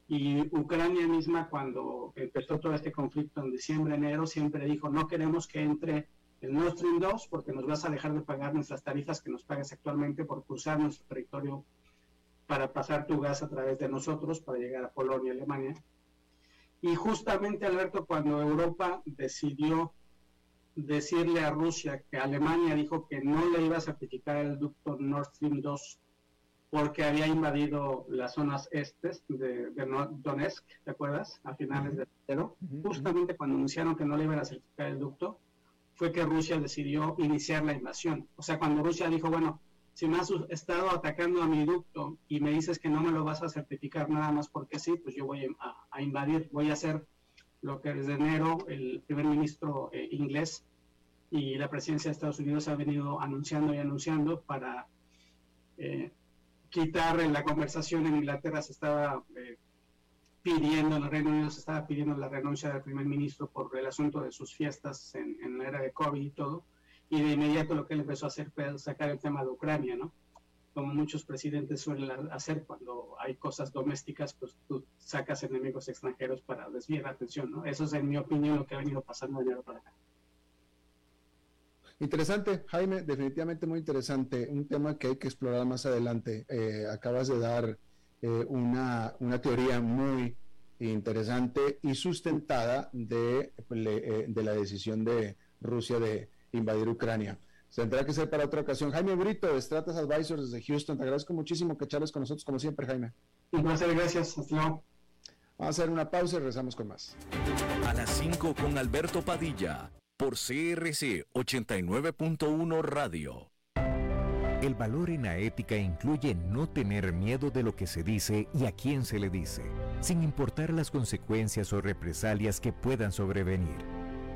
Y Ucrania misma, cuando empezó todo este conflicto en diciembre, enero, siempre dijo, no queremos que entre el Nord Stream 2 porque nos vas a dejar de pagar nuestras tarifas que nos pagas actualmente por cruzar nuestro territorio para pasar tu gas a través de nosotros para llegar a Polonia y Alemania. Y justamente, Alberto, cuando Europa decidió decirle a Rusia que Alemania dijo que no le iba a certificar el ducto Nord Stream 2 porque había invadido las zonas estes de, Donetsk, ¿te acuerdas? A finales de enero. Justamente cuando anunciaron que no le iban a certificar el ducto, fue que Rusia decidió iniciar la invasión. O sea, cuando Rusia dijo, bueno, si me has estado atacando a mi ducto y me dices que no me lo vas a certificar nada más porque sí, pues yo voy a, invadir, voy a hacer lo que desde enero el primer ministro eh, inglés y la presidencia de Estados Unidos ha venido anunciando y anunciando para eh, quitar la conversación en Inglaterra. Se estaba eh, pidiendo, en el Reino Unido se estaba pidiendo la renuncia del primer ministro por el asunto de sus fiestas en, en la era de COVID y todo y de inmediato lo que él empezó a hacer fue sacar el tema de Ucrania, ¿no? Como muchos presidentes suelen hacer cuando hay cosas domésticas, pues tú sacas enemigos extranjeros para desviar la atención, ¿no? Eso es, en mi opinión, lo que ha venido pasando de enero para acá. Interesante, Jaime, definitivamente muy interesante. Un tema que hay que explorar más adelante. Eh, acabas de dar eh, una, una, teoría muy interesante y sustentada de, eh, de la decisión de Rusia de invadir Ucrania. Tendrá que ser para otra ocasión. Jaime Brito, de Stratas Advisors desde Houston. Te agradezco muchísimo que charles con nosotros, como siempre, Jaime. Un placer, gracias. Vamos a hacer una pausa y regresamos con más. A las 5 con Alberto Padilla, por CRC 89.1 Radio. El valor en la ética incluye no tener miedo de lo que se dice y a quién se le dice, sin importar las consecuencias o represalias que puedan sobrevenir.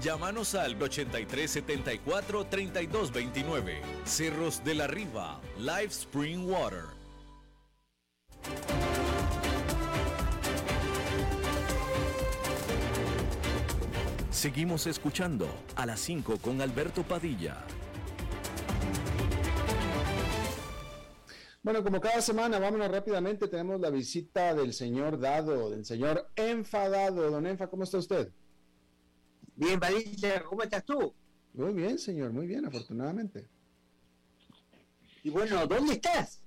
Llámanos al 8374-3229. Cerros de la Riva, Live Spring Water. Seguimos escuchando a las 5 con Alberto Padilla. Bueno, como cada semana, vámonos rápidamente. Tenemos la visita del señor Dado, del señor Enfadado. Don Enfa, ¿cómo está usted? Bien, Valencia, ¿cómo estás tú? Muy bien, señor, muy bien, afortunadamente. Y bueno, ¿dónde estás?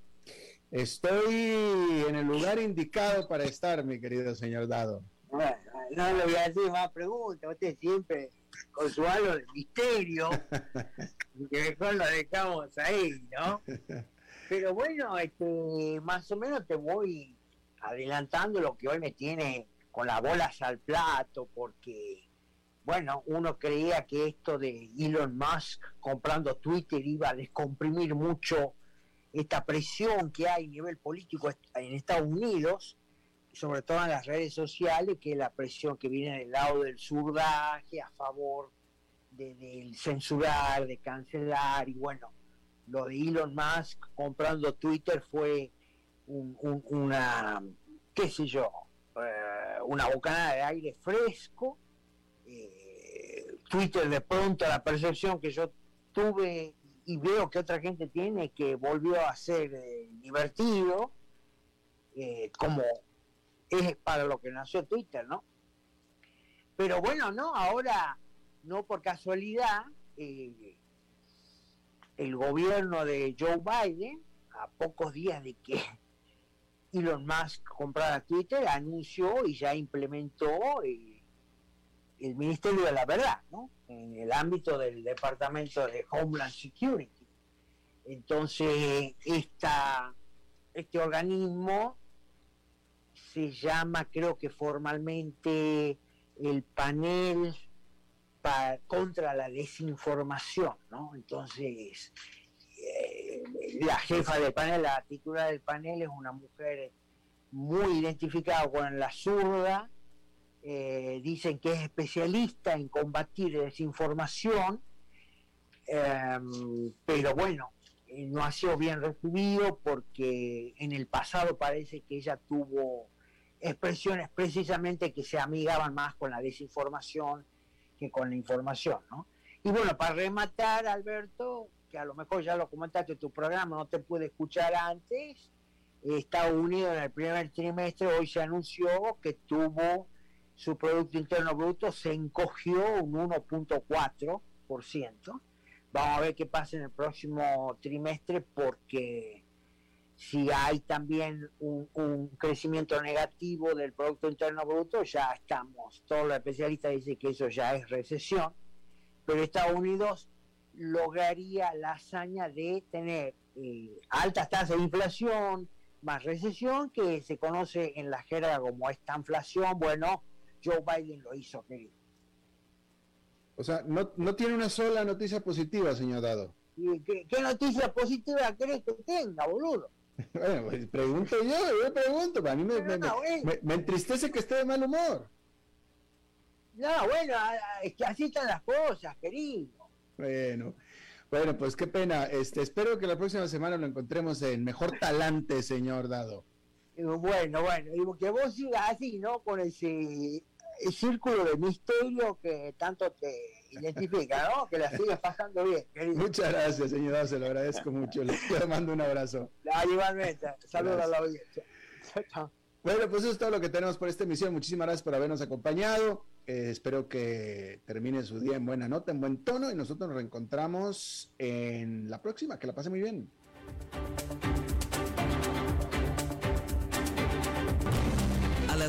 Estoy en el lugar indicado para estar, mi querido señor Dado. Bueno, no le voy a hacer más preguntas, usted siempre con su halo de misterio, <laughs> que mejor lo dejamos ahí, ¿no? <laughs> Pero bueno, este, más o menos te voy adelantando lo que hoy me tiene con las bolas al plato, porque bueno, uno creía que esto de Elon Musk comprando Twitter iba a descomprimir mucho esta presión que hay a nivel político en Estados Unidos, sobre todo en las redes sociales, que es la presión que viene del lado del surdaje a favor de, censurar, de cancelar, y bueno, lo de Elon Musk comprando Twitter fue una, qué sé yo, eh, una bocanada de aire fresco Twitter de pronto la percepción que yo tuve y veo que otra gente tiene que volvió a ser eh, divertido, eh, como es para lo que nació Twitter, ¿no? Pero bueno, no, ahora, no por casualidad, eh, el gobierno de Joe Biden, a pocos días de que Elon Musk comprara Twitter, anunció y ya implementó el Ministerio de la Verdad, ¿no? En el ámbito del Departamento de Homeland Security. Entonces, esta, este organismo se llama, creo que formalmente, el panel contra la desinformación, ¿no? Entonces, eh, la jefa del panel, la titular del panel es una mujer muy identificada con la zurda, eh, dicen que es especialista en combatir desinformación, em, pero bueno, eh, no ha sido bien recibido porque en el pasado parece que ella tuvo expresiones precisamente que se amigaban más con la desinformación que con la información, ¿no? Y bueno, para rematar, Alberto, que a lo mejor ya lo comentaste en tu programa, no te pude escuchar antes, Estados Unidos en el primer trimestre hoy se anunció que tuvo su Producto Interno Bruto se encogió un 1.4%. Vamos a ver qué pasa en el próximo trimestre porque si hay también un, crecimiento negativo del Producto Interno Bruto, ya estamos, todos los especialistas dicen que eso ya es recesión, pero Estados Unidos lograría la hazaña de tener eh, altas tasas de inflación, más recesión, que se conoce en la jerga como esta inflación, bueno, Joe Biden lo hizo, querido. O sea, no, no tiene una sola noticia positiva, señor Dado. ¿Qué, qué noticia positiva crees que tenga, boludo? <laughs> Bueno, pues pregunto yo, yo pregunto, a mí me, me, me, me, entristece que esté de mal humor. No, bueno, es que así están las cosas, querido. Bueno, bueno, pues qué pena. Este, espero que la próxima semana lo encontremos en mejor talante, señor Dado. Bueno, bueno, digo que vos sigas así, ¿no? Con ese círculo de misterio que tanto te identifica, ¿no? Que la sigas pasando bien, querido. Muchas gracias, señor se lo agradezco mucho. Le <laughs> mando un abrazo. Igualmente, saludos a la audiencia. Bueno, pues eso es todo lo que tenemos por esta emisión. Muchísimas gracias por habernos acompañado. Eh, espero que termine su día en buena nota, en buen tono y nosotros nos reencontramos en la próxima. Que la pase muy bien.